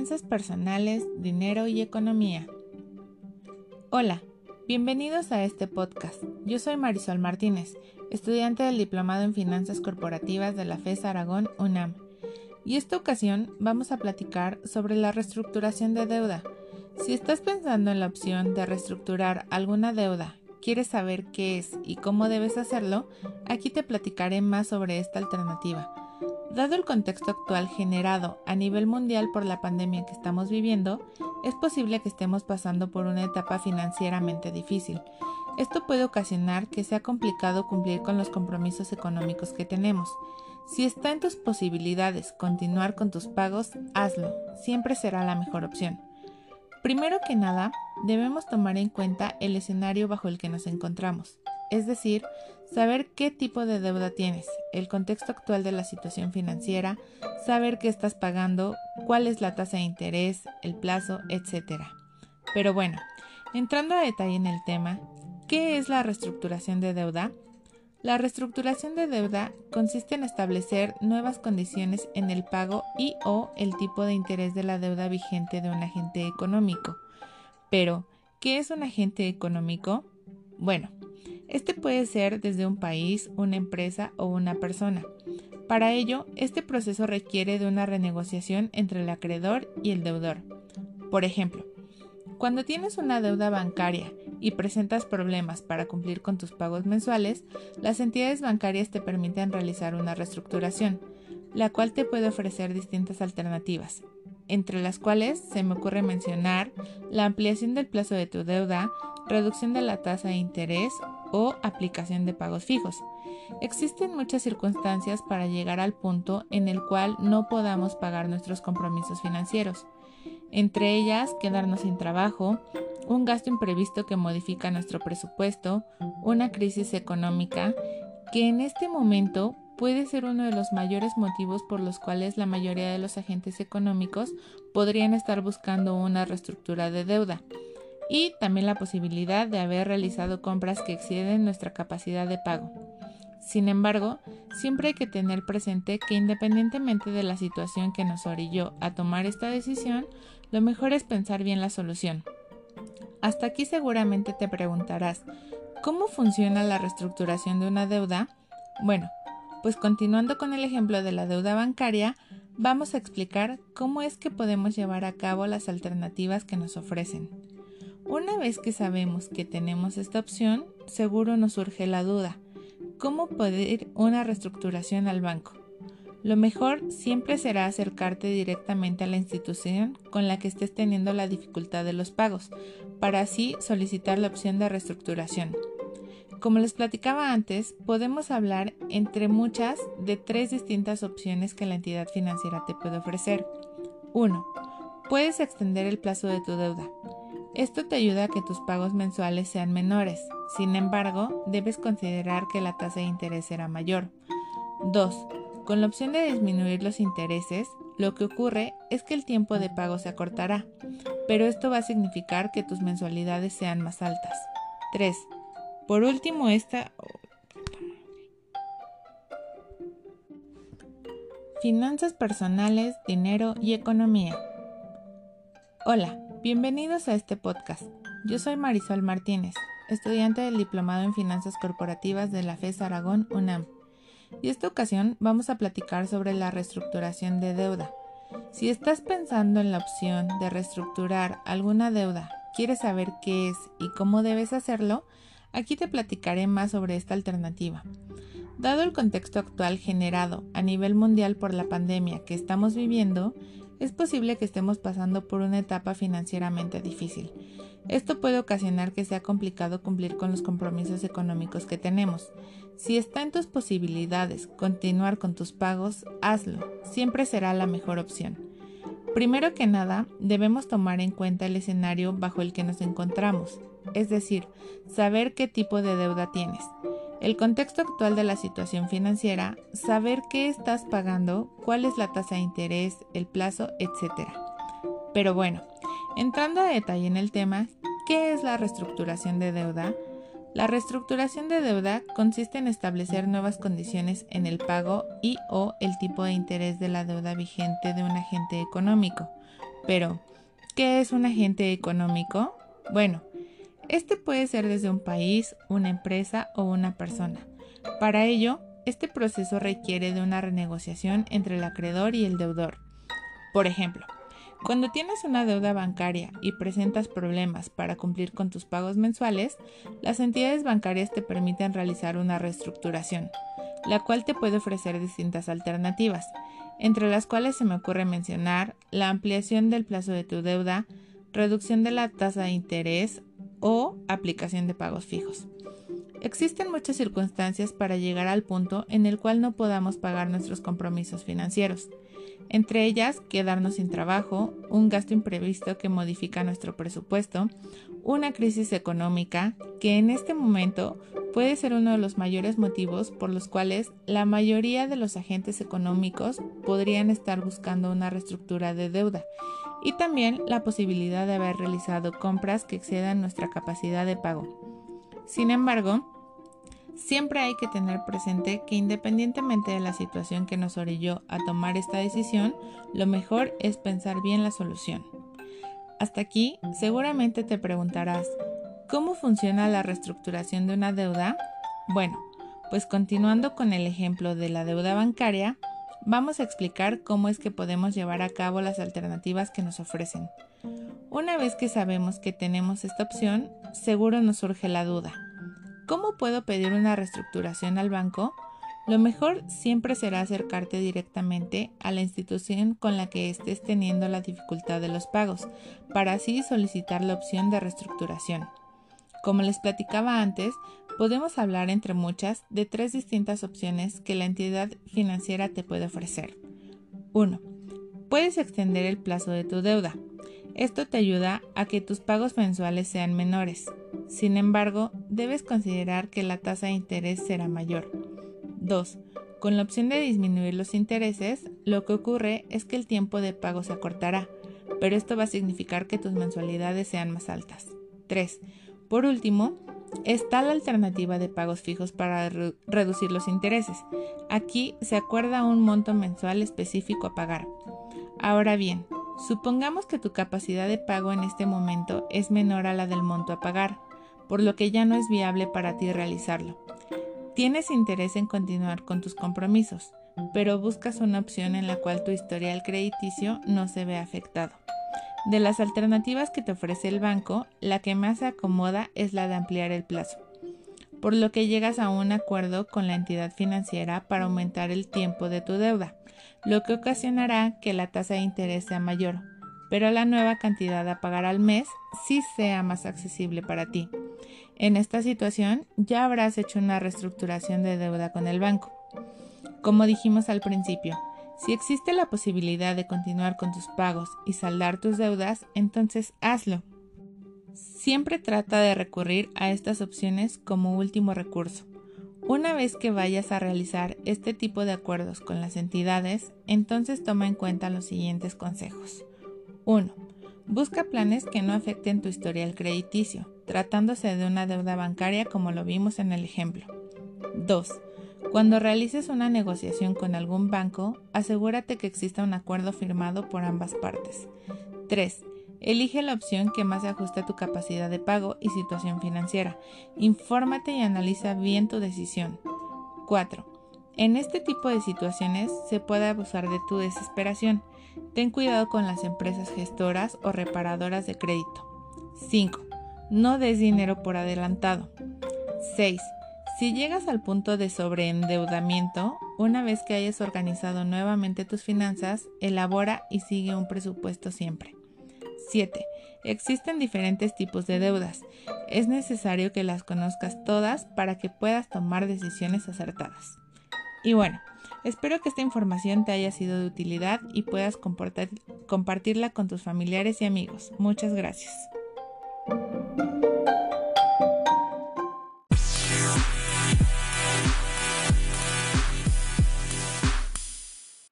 Finanzas personales, dinero y economía. Hola, bienvenidos a este podcast. Yo soy Marisol Martínez, estudiante del Diplomado en Finanzas Corporativas de la FES Aragón UNAM. Y esta ocasión vamos a platicar sobre la reestructuración de deuda. Si estás pensando en la opción de reestructurar alguna deuda, quieres saber qué es y cómo debes hacerlo, aquí te platicaré más sobre esta alternativa. Dado el contexto actual generado a nivel mundial por la pandemia que estamos viviendo, es posible que estemos pasando por una etapa financieramente difícil. Esto puede ocasionar que sea complicado cumplir con los compromisos económicos que tenemos. Si está en tus posibilidades continuar con tus pagos, hazlo, siempre será la mejor opción. Primero que nada, debemos tomar en cuenta el escenario bajo el que nos encontramos es decir, saber qué tipo de deuda tienes, el contexto actual de la situación financiera, saber qué estás pagando, cuál es la tasa de interés, el plazo, etc. Pero bueno, entrando a detalle en el tema, ¿qué es la reestructuración de deuda? La reestructuración de deuda consiste en establecer nuevas condiciones en el pago y o el tipo de interés de la deuda vigente de un agente económico. Pero, ¿qué es un agente económico? Bueno, este puede ser desde un país, una empresa o una persona. Para ello, este proceso requiere de una renegociación entre el acreedor y el deudor. Por ejemplo, cuando tienes una deuda bancaria y presentas problemas para cumplir con tus pagos mensuales, las entidades bancarias te permiten realizar una reestructuración, la cual te puede ofrecer distintas alternativas, entre las cuales se me ocurre mencionar la ampliación del plazo de tu deuda, reducción de la tasa de interés o aplicación de pagos fijos. Existen muchas circunstancias para llegar al punto en el cual no podamos pagar nuestros compromisos financieros, entre ellas quedarnos sin trabajo, un gasto imprevisto que modifica nuestro presupuesto, una crisis económica, que en este momento puede ser uno de los mayores motivos por los cuales la mayoría de los agentes económicos podrían estar buscando una reestructura de deuda y también la posibilidad de haber realizado compras que exceden nuestra capacidad de pago. Sin embargo, siempre hay que tener presente que independientemente de la situación que nos orilló a tomar esta decisión, lo mejor es pensar bien la solución. Hasta aquí seguramente te preguntarás, ¿cómo funciona la reestructuración de una deuda? Bueno, pues continuando con el ejemplo de la deuda bancaria, vamos a explicar cómo es que podemos llevar a cabo las alternativas que nos ofrecen. Una vez que sabemos que tenemos esta opción, seguro nos surge la duda, ¿cómo pedir una reestructuración al banco? Lo mejor siempre será acercarte directamente a la institución con la que estés teniendo la dificultad de los pagos, para así solicitar la opción de reestructuración. Como les platicaba antes, podemos hablar entre muchas de tres distintas opciones que la entidad financiera te puede ofrecer. 1. Puedes extender el plazo de tu deuda. Esto te ayuda a que tus pagos mensuales sean menores. Sin embargo, debes considerar que la tasa de interés será mayor. 2. Con la opción de disminuir los intereses, lo que ocurre es que el tiempo de pago se acortará, pero esto va a significar que tus mensualidades sean más altas. 3. Por último, esta... Finanzas personales, dinero y economía. Hola, Bienvenidos a este podcast. Yo soy Marisol Martínez, estudiante del Diplomado en Finanzas Corporativas de la FES Aragón UNAM. Y esta ocasión vamos a platicar sobre la reestructuración de deuda. Si estás pensando en la opción de reestructurar alguna deuda, quieres saber qué es y cómo debes hacerlo, aquí te platicaré más sobre esta alternativa. Dado el contexto actual generado a nivel mundial por la pandemia que estamos viviendo, es posible que estemos pasando por una etapa financieramente difícil. Esto puede ocasionar que sea complicado cumplir con los compromisos económicos que tenemos. Si está en tus posibilidades continuar con tus pagos, hazlo, siempre será la mejor opción. Primero que nada, debemos tomar en cuenta el escenario bajo el que nos encontramos, es decir, saber qué tipo de deuda tienes el contexto actual de la situación financiera, saber qué estás pagando, cuál es la tasa de interés, el plazo, etc. Pero bueno, entrando a detalle en el tema, ¿qué es la reestructuración de deuda? La reestructuración de deuda consiste en establecer nuevas condiciones en el pago y o el tipo de interés de la deuda vigente de un agente económico. Pero, ¿qué es un agente económico? Bueno, este puede ser desde un país, una empresa o una persona. Para ello, este proceso requiere de una renegociación entre el acreedor y el deudor. Por ejemplo, cuando tienes una deuda bancaria y presentas problemas para cumplir con tus pagos mensuales, las entidades bancarias te permiten realizar una reestructuración, la cual te puede ofrecer distintas alternativas, entre las cuales se me ocurre mencionar la ampliación del plazo de tu deuda, reducción de la tasa de interés o aplicación de pagos fijos. Existen muchas circunstancias para llegar al punto en el cual no podamos pagar nuestros compromisos financieros entre ellas quedarnos sin trabajo, un gasto imprevisto que modifica nuestro presupuesto, una crisis económica que en este momento puede ser uno de los mayores motivos por los cuales la mayoría de los agentes económicos podrían estar buscando una reestructura de deuda y también la posibilidad de haber realizado compras que excedan nuestra capacidad de pago. Sin embargo, Siempre hay que tener presente que independientemente de la situación que nos orilló a tomar esta decisión, lo mejor es pensar bien la solución. Hasta aquí, seguramente te preguntarás, ¿cómo funciona la reestructuración de una deuda? Bueno, pues continuando con el ejemplo de la deuda bancaria, vamos a explicar cómo es que podemos llevar a cabo las alternativas que nos ofrecen. Una vez que sabemos que tenemos esta opción, seguro nos surge la duda. ¿Cómo puedo pedir una reestructuración al banco? Lo mejor siempre será acercarte directamente a la institución con la que estés teniendo la dificultad de los pagos, para así solicitar la opción de reestructuración. Como les platicaba antes, podemos hablar entre muchas de tres distintas opciones que la entidad financiera te puede ofrecer. 1. Puedes extender el plazo de tu deuda. Esto te ayuda a que tus pagos mensuales sean menores. Sin embargo, debes considerar que la tasa de interés será mayor. 2. Con la opción de disminuir los intereses, lo que ocurre es que el tiempo de pago se acortará, pero esto va a significar que tus mensualidades sean más altas. 3. Por último, está la alternativa de pagos fijos para reducir los intereses. Aquí se acuerda un monto mensual específico a pagar. Ahora bien, supongamos que tu capacidad de pago en este momento es menor a la del monto a pagar por lo que ya no es viable para ti realizarlo. Tienes interés en continuar con tus compromisos, pero buscas una opción en la cual tu historial crediticio no se ve afectado. De las alternativas que te ofrece el banco, la que más se acomoda es la de ampliar el plazo, por lo que llegas a un acuerdo con la entidad financiera para aumentar el tiempo de tu deuda, lo que ocasionará que la tasa de interés sea mayor, pero la nueva cantidad a pagar al mes sí sea más accesible para ti. En esta situación ya habrás hecho una reestructuración de deuda con el banco. Como dijimos al principio, si existe la posibilidad de continuar con tus pagos y saldar tus deudas, entonces hazlo. Siempre trata de recurrir a estas opciones como último recurso. Una vez que vayas a realizar este tipo de acuerdos con las entidades, entonces toma en cuenta los siguientes consejos. 1. Busca planes que no afecten tu historial crediticio, tratándose de una deuda bancaria como lo vimos en el ejemplo. 2. Cuando realices una negociación con algún banco, asegúrate que exista un acuerdo firmado por ambas partes. 3. Elige la opción que más se ajuste a tu capacidad de pago y situación financiera. Infórmate y analiza bien tu decisión. 4. En este tipo de situaciones se puede abusar de tu desesperación. Ten cuidado con las empresas gestoras o reparadoras de crédito. 5. No des dinero por adelantado. 6. Si llegas al punto de sobreendeudamiento, una vez que hayas organizado nuevamente tus finanzas, elabora y sigue un presupuesto siempre. 7. Existen diferentes tipos de deudas. Es necesario que las conozcas todas para que puedas tomar decisiones acertadas. Y bueno, espero que esta información te haya sido de utilidad y puedas compartirla con tus familiares y amigos. Muchas gracias.